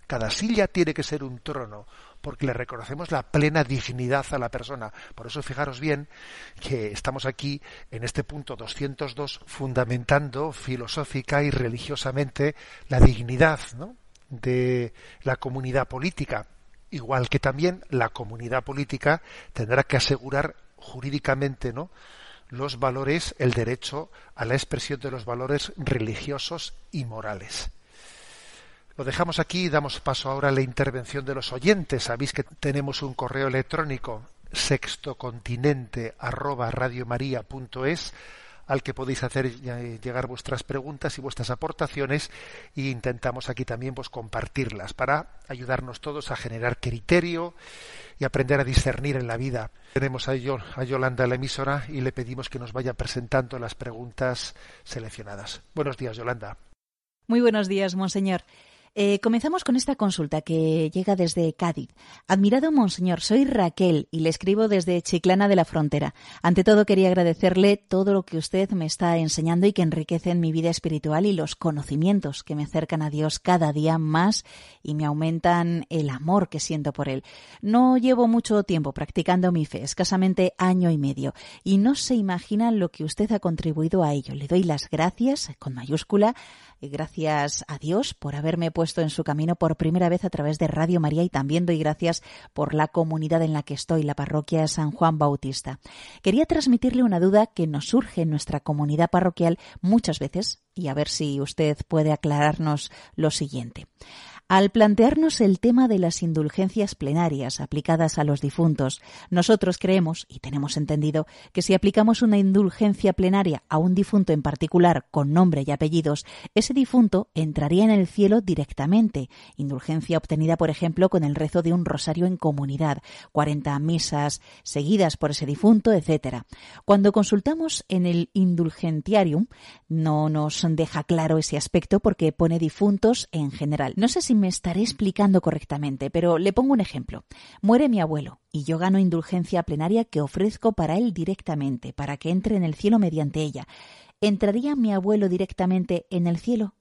Cada silla tiene que ser un trono, porque le reconocemos la plena dignidad a la persona. Por eso fijaros bien que estamos aquí en este punto 202 fundamentando filosófica y religiosamente la dignidad de la comunidad política, igual que también la comunidad política tendrá que asegurar jurídicamente ¿no? los valores, el derecho a la expresión de los valores religiosos y morales. Lo dejamos aquí y damos paso ahora a la intervención de los oyentes. Sabéis que tenemos un correo electrónico sextocontinente arroba al que podéis hacer llegar vuestras preguntas y vuestras aportaciones e intentamos aquí también pues compartirlas para ayudarnos todos a generar criterio y aprender a discernir en la vida. Tenemos a, a Yolanda la emisora y le pedimos que nos vaya presentando las preguntas seleccionadas. Buenos días, Yolanda. Muy buenos días, monseñor. Eh, comenzamos con esta consulta que llega desde Cádiz. Admirado Monseñor, soy Raquel y le escribo desde Chiclana de la Frontera. Ante todo quería agradecerle todo lo que usted me está enseñando y que enriquecen mi vida espiritual y los conocimientos que me acercan a Dios cada día más y me aumentan el amor que siento por Él. No llevo mucho tiempo practicando mi fe, escasamente año y medio, y no se imaginan lo que usted ha contribuido a ello. Le doy las gracias, con mayúscula, gracias a Dios por haberme puesto en su camino por primera vez a través de Radio María y también doy gracias por la comunidad en la que estoy, la parroquia San Juan Bautista. Quería transmitirle una duda que nos surge en nuestra comunidad parroquial muchas veces y a ver si usted puede aclararnos lo siguiente. Al plantearnos el tema de las indulgencias plenarias aplicadas a los difuntos, nosotros creemos y tenemos entendido que si aplicamos una indulgencia plenaria a un difunto en particular con nombre y apellidos, ese difunto entraría en el cielo directamente. Indulgencia obtenida, por ejemplo, con el rezo de un rosario en comunidad, 40 misas seguidas por ese difunto, etc. Cuando consultamos en el indulgentiarium, no nos deja claro ese aspecto porque pone difuntos en general. No sé si me estaré explicando correctamente, pero le pongo un ejemplo. Muere mi abuelo y yo gano indulgencia plenaria que ofrezco para él directamente, para que entre en el cielo mediante ella. ¿Entraría mi abuelo directamente en el cielo?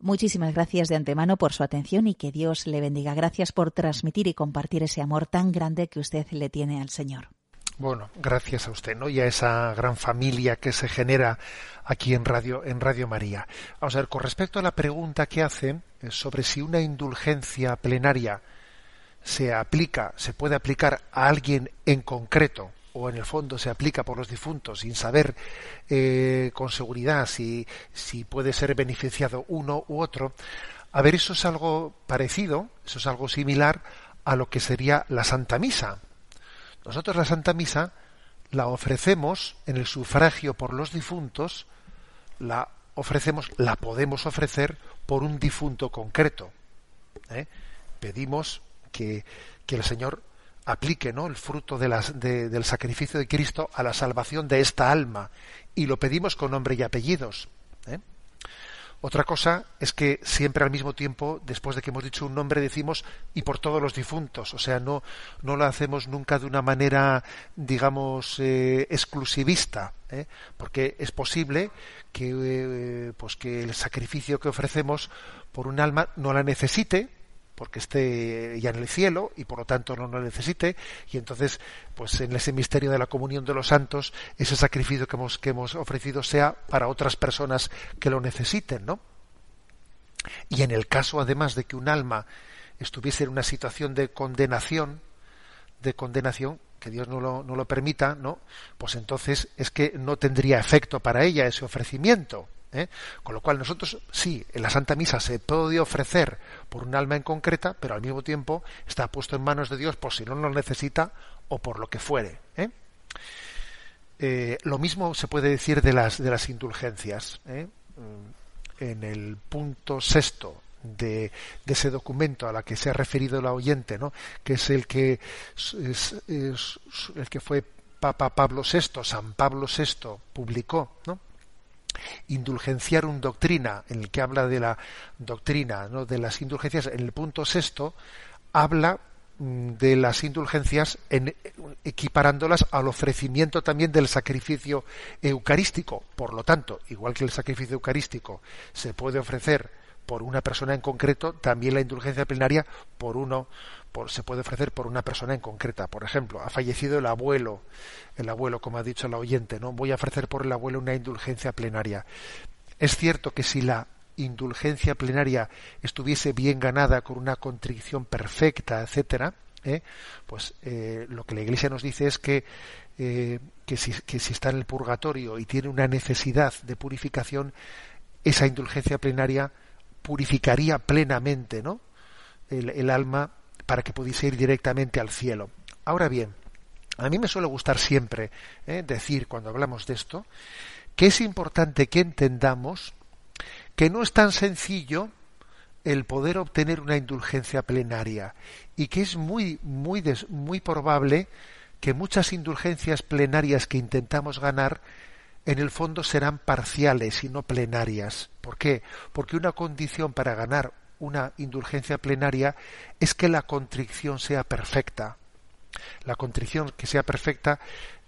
Muchísimas gracias de antemano por su atención y que Dios le bendiga. Gracias por transmitir y compartir ese amor tan grande que usted le tiene al Señor. Bueno, gracias a usted, ¿no? Y a esa gran familia que se genera aquí en Radio, en Radio María. Vamos a ver, con respecto a la pregunta que hace eh, sobre si una indulgencia plenaria se aplica, se puede aplicar a alguien en concreto, o en el fondo se aplica por los difuntos sin saber eh, con seguridad si, si puede ser beneficiado uno u otro, a ver, eso es algo parecido, eso es algo similar a lo que sería la Santa Misa nosotros la Santa Misa la ofrecemos en el sufragio por los difuntos, la ofrecemos, la podemos ofrecer por un difunto concreto. ¿eh? Pedimos que, que el Señor aplique ¿no? el fruto del sacrificio de Cristo a la salvación de esta alma. Y lo pedimos con nombre y apellidos. ¿eh? Otra cosa es que siempre al mismo tiempo, después de que hemos dicho un nombre, decimos y por todos los difuntos. O sea, no, no lo hacemos nunca de una manera, digamos, eh, exclusivista, ¿eh? porque es posible que, eh, pues que el sacrificio que ofrecemos por un alma no la necesite, porque esté ya en el cielo y por lo tanto no lo necesite. Y entonces pues en ese misterio de la comunión de los santos ese sacrificio que hemos que hemos ofrecido sea para otras personas que lo necesiten no y en el caso además de que un alma estuviese en una situación de condenación de condenación que Dios no lo, no lo permita no pues entonces es que no tendría efecto para ella ese ofrecimiento ¿eh? Con lo cual nosotros sí, en la Santa Misa se puede ofrecer por un alma en concreta, pero al mismo tiempo está puesto en manos de Dios por si no lo necesita o por lo que fuere. ¿eh? Eh, lo mismo se puede decir de las, de las indulgencias. En el punto sexto de, ese documento a la que se ha referido la oyente, ¿no? que es el que, es, el que fue Papa Pablo VI, San Pablo VI, publicó, ¿no? Indulgenciarum doctrina, en el que habla de la doctrina, ¿no? de las indulgencias, en el punto sexto habla mm, de las indulgencias en, equiparándolas al ofrecimiento también del sacrificio eucarístico. Por lo tanto, igual que el sacrificio eucarístico se puede ofrecer por una persona en concreto, también la indulgencia plenaria por uno se puede ofrecer por una persona en concreta. Por ejemplo, ha fallecido el abuelo, el abuelo, como ha dicho la oyente, ¿no? Voy a ofrecer por el abuelo una indulgencia plenaria. Es cierto que si la indulgencia plenaria estuviese bien ganada con una contrición perfecta, etcétera, ¿eh? pues eh, lo que la Iglesia nos dice es que eh, que, si, que si está en el purgatorio y tiene una necesidad de purificación, esa indulgencia plenaria purificaría plenamente, ¿no? El, el alma para que pudiese ir directamente al cielo. Ahora bien, a mí me suele gustar siempre ¿eh? decir cuando hablamos de esto que es importante que entendamos que no es tan sencillo el poder obtener una indulgencia plenaria y que es muy muy muy probable que muchas indulgencias plenarias que intentamos ganar en el fondo serán parciales y no plenarias. ¿Por qué? Porque una condición para ganar una indulgencia plenaria es que la contrición sea perfecta. La contrición que sea perfecta,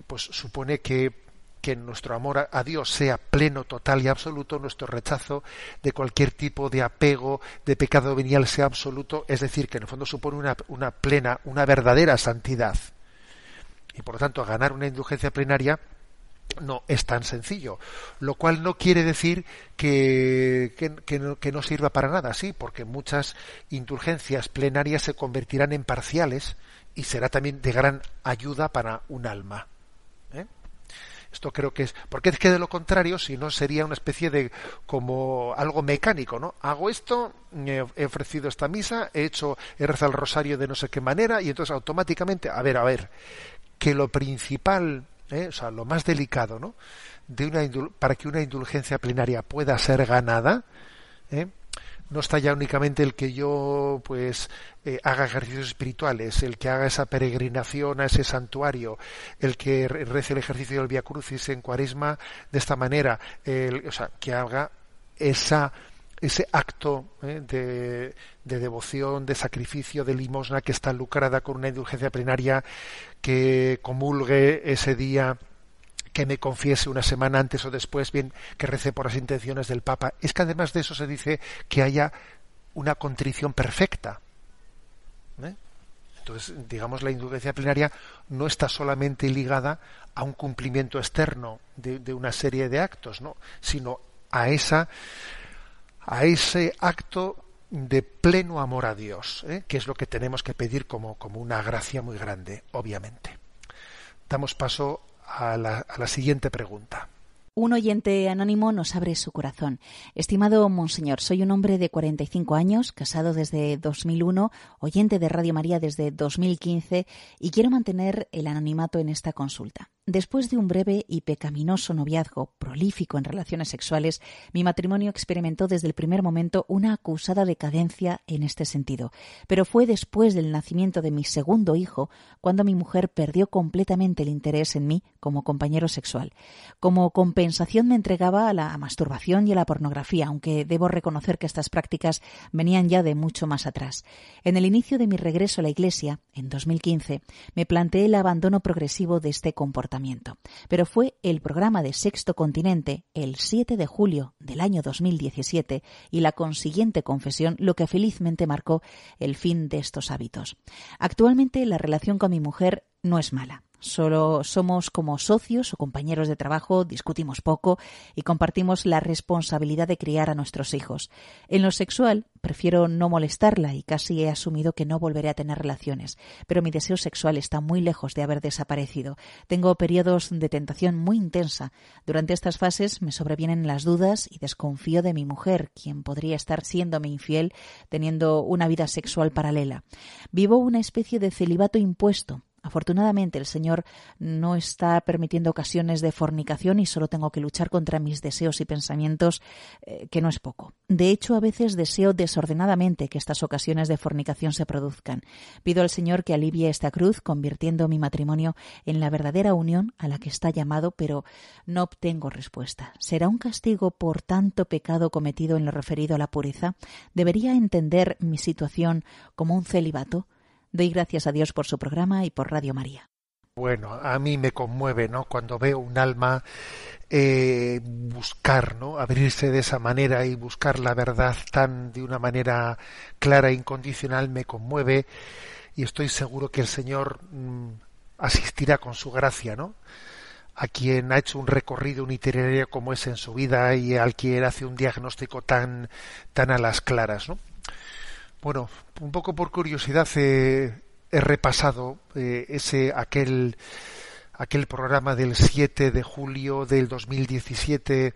pues supone que, que nuestro amor a, Dios sea pleno, total y absoluto, nuestro rechazo de cualquier tipo de apego, de pecado venial sea absoluto, es decir, que en el fondo supone una, una plena, una verdadera santidad. Y por lo tanto, ganar una indulgencia plenaria no es tan sencillo, lo cual no quiere decir que, que, no, sirva para nada, sí, porque muchas indulgencias plenarias se convertirán en parciales y será también de gran ayuda para un alma. ¿eh? Esto creo que es, porque es que de lo contrario, si no sería una especie de como algo mecánico, ¿no? Hago esto, he ofrecido esta misa, he hecho, he rezado el rosario de no sé qué manera y entonces automáticamente, a ver, a ver, que lo principal ¿eh? o sea, lo más delicado, ¿no? De una para que una indulgencia plenaria pueda ser ganada, ¿eh? no está ya únicamente el que yo pues eh, haga ejercicios espirituales, el que haga esa peregrinación a ese santuario, el que rece el ejercicio del Via Crucis en Cuaresma de esta manera, el, o sea, que haga esa ese acto de, de, devoción, de sacrificio, de limosna que está lucrada con una indulgencia plenaria, que comulgue ese día, que me confiese una semana antes o después, bien, que rece por las intenciones del Papa. Es que además de eso se dice que haya una contrición perfecta. ¿eh? Entonces, digamos, la indulgencia plenaria no está solamente ligada a un cumplimiento externo de, de una serie de actos, ¿no? sino a esa a ese acto de pleno amor a Dios, ¿eh? que es lo que tenemos que pedir como, como una gracia muy grande, obviamente. Damos paso a la, a la siguiente pregunta. Un oyente anónimo nos abre su corazón. Estimado Monseñor, soy un hombre de 45 años, casado desde 2001, oyente de Radio María desde 2015 y quiero mantener el anonimato en esta consulta. Después de un breve y pecaminoso noviazgo prolífico en relaciones sexuales, mi matrimonio experimentó desde el primer momento una acusada decadencia en este sentido. Pero fue después del nacimiento de mi segundo hijo cuando mi mujer perdió completamente el interés en mí como compañero sexual. Como compensación me entregaba a la masturbación y a la pornografía, aunque debo reconocer que estas prácticas venían ya de mucho más atrás. En el inicio de mi regreso a la Iglesia, en 2015, me planteé el abandono progresivo de este comportamiento pero fue el programa de Sexto Continente, el 7 de julio del año 2017, y la consiguiente confesión lo que felizmente marcó el fin de estos hábitos. Actualmente la relación con mi mujer no es mala. Solo somos como socios o compañeros de trabajo, discutimos poco y compartimos la responsabilidad de criar a nuestros hijos. En lo sexual, prefiero no molestarla y casi he asumido que no volveré a tener relaciones, pero mi deseo sexual está muy lejos de haber desaparecido. Tengo periodos de tentación muy intensa. Durante estas fases me sobrevienen las dudas y desconfío de mi mujer, quien podría estar siéndome infiel teniendo una vida sexual paralela. Vivo una especie de celibato impuesto Afortunadamente el Señor no está permitiendo ocasiones de fornicación y solo tengo que luchar contra mis deseos y pensamientos, eh, que no es poco. De hecho, a veces deseo desordenadamente que estas ocasiones de fornicación se produzcan. Pido al Señor que alivie esta cruz, convirtiendo mi matrimonio en la verdadera unión a la que está llamado, pero no obtengo respuesta. ¿Será un castigo por tanto pecado cometido en lo referido a la pureza? ¿Debería entender mi situación como un celibato? Doy gracias a Dios por su programa y por Radio María. Bueno, a mí me conmueve, ¿no? Cuando veo un alma eh, buscar, ¿no? Abrirse de esa manera y buscar la verdad tan de una manera clara e incondicional me conmueve y estoy seguro que el Señor mm, asistirá con su gracia, ¿no? A quien ha hecho un recorrido, un itinerario como es en su vida y al quien hace un diagnóstico tan, tan a las claras, ¿no? Bueno, un poco por curiosidad he repasado eh, ese aquel aquel programa del 7 de julio del 2017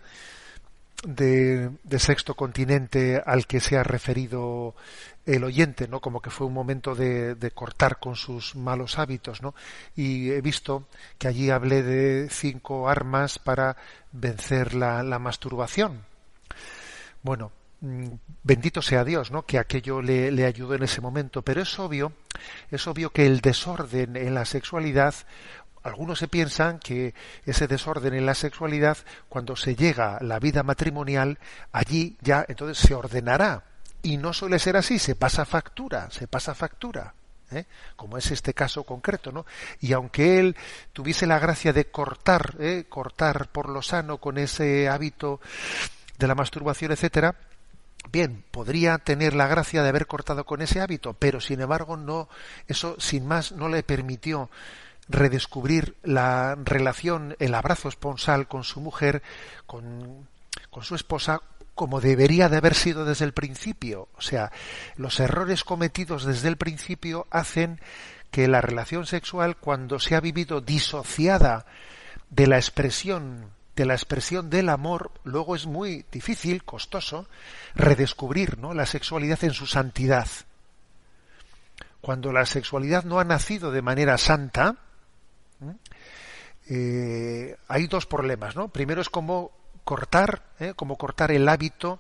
de, de, Sexto Continente al que se ha referido el oyente, ¿no? Como que fue un momento de, de, cortar con sus malos hábitos, ¿no? Y he visto que allí hablé de cinco armas para vencer la, la masturbación. Bueno, bendito sea Dios, ¿no? Que aquello le, le, ayudó en ese momento. Pero es obvio, es obvio que el desorden en la sexualidad, algunos se piensan que ese desorden en la sexualidad, cuando se llega a la vida matrimonial, allí ya entonces se ordenará. Y no suele ser así, se pasa factura, se pasa factura. ¿eh? como es este caso concreto, ¿no? Y aunque él tuviese la gracia de cortar, ¿eh? cortar por lo sano con ese hábito de la masturbación, etcétera, bien, podría tener la gracia de haber cortado con ese hábito, pero sin embargo no, eso sin más no le permitió redescubrir la relación, el abrazo esponsal con su mujer, con, con su esposa, como debería de haber sido desde el principio. O sea, los errores cometidos desde el principio hacen que la relación sexual, cuando se ha vivido disociada de la expresión de la expresión del amor, luego es muy difícil, costoso, redescubrir ¿no? la sexualidad en su santidad. Cuando la sexualidad no ha nacido de manera santa, eh, hay dos problemas, ¿no? Primero es como cortar, ¿eh? como cortar el hábito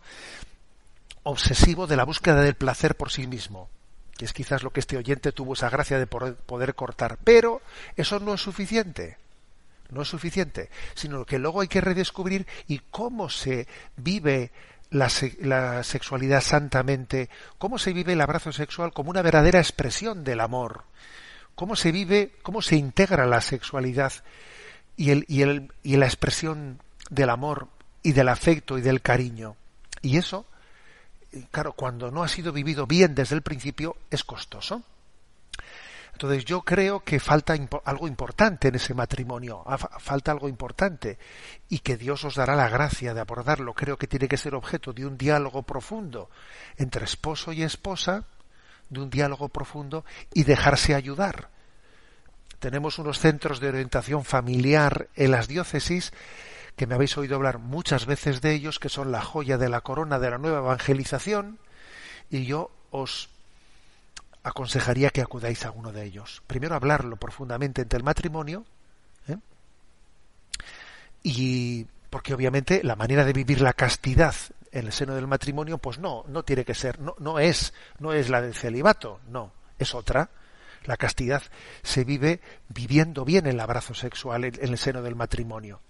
obsesivo de la búsqueda del placer por sí mismo, que es quizás lo que este oyente tuvo esa gracia de poder cortar. Pero eso no es suficiente no es suficiente, sino que luego hay que redescubrir y cómo se vive la, la, sexualidad santamente, cómo se vive el abrazo sexual como una verdadera expresión del amor, cómo se vive, cómo se integra la sexualidad y, el, y, el, y la expresión del amor y del afecto y del cariño. Y eso, claro, cuando no ha sido vivido bien desde el principio, es costoso. Entonces yo creo que falta algo importante en ese matrimonio, falta algo importante y que Dios os dará la gracia de abordarlo. Creo que tiene que ser objeto de un diálogo profundo entre esposo y esposa, de un diálogo profundo y dejarse ayudar. Tenemos unos centros de orientación familiar en las diócesis que me habéis oído hablar muchas veces de ellos, que son la joya de la corona de la nueva evangelización, y yo os aconsejaría que acudáis a uno de ellos. Primero hablarlo profundamente entre el matrimonio, ¿eh? y porque obviamente la manera de vivir la castidad en el seno del matrimonio, pues no, no tiene que ser, no, no es, no es la del celibato, no, es otra. La castidad se vive viviendo bien el abrazo sexual en, el seno del matrimonio.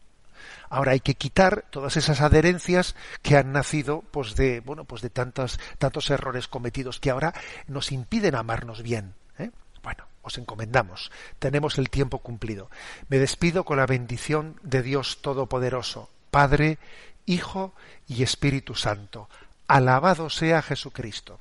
Ahora hay que quitar todas esas adherencias que han nacido pues de bueno pues de tantos tantos errores cometidos que ahora nos impiden amarnos bien. ¿eh? Bueno, os encomendamos. Tenemos el tiempo cumplido. Me despido con la bendición de Dios Todopoderoso, Padre, Hijo y Espíritu Santo. Alabado sea Jesucristo.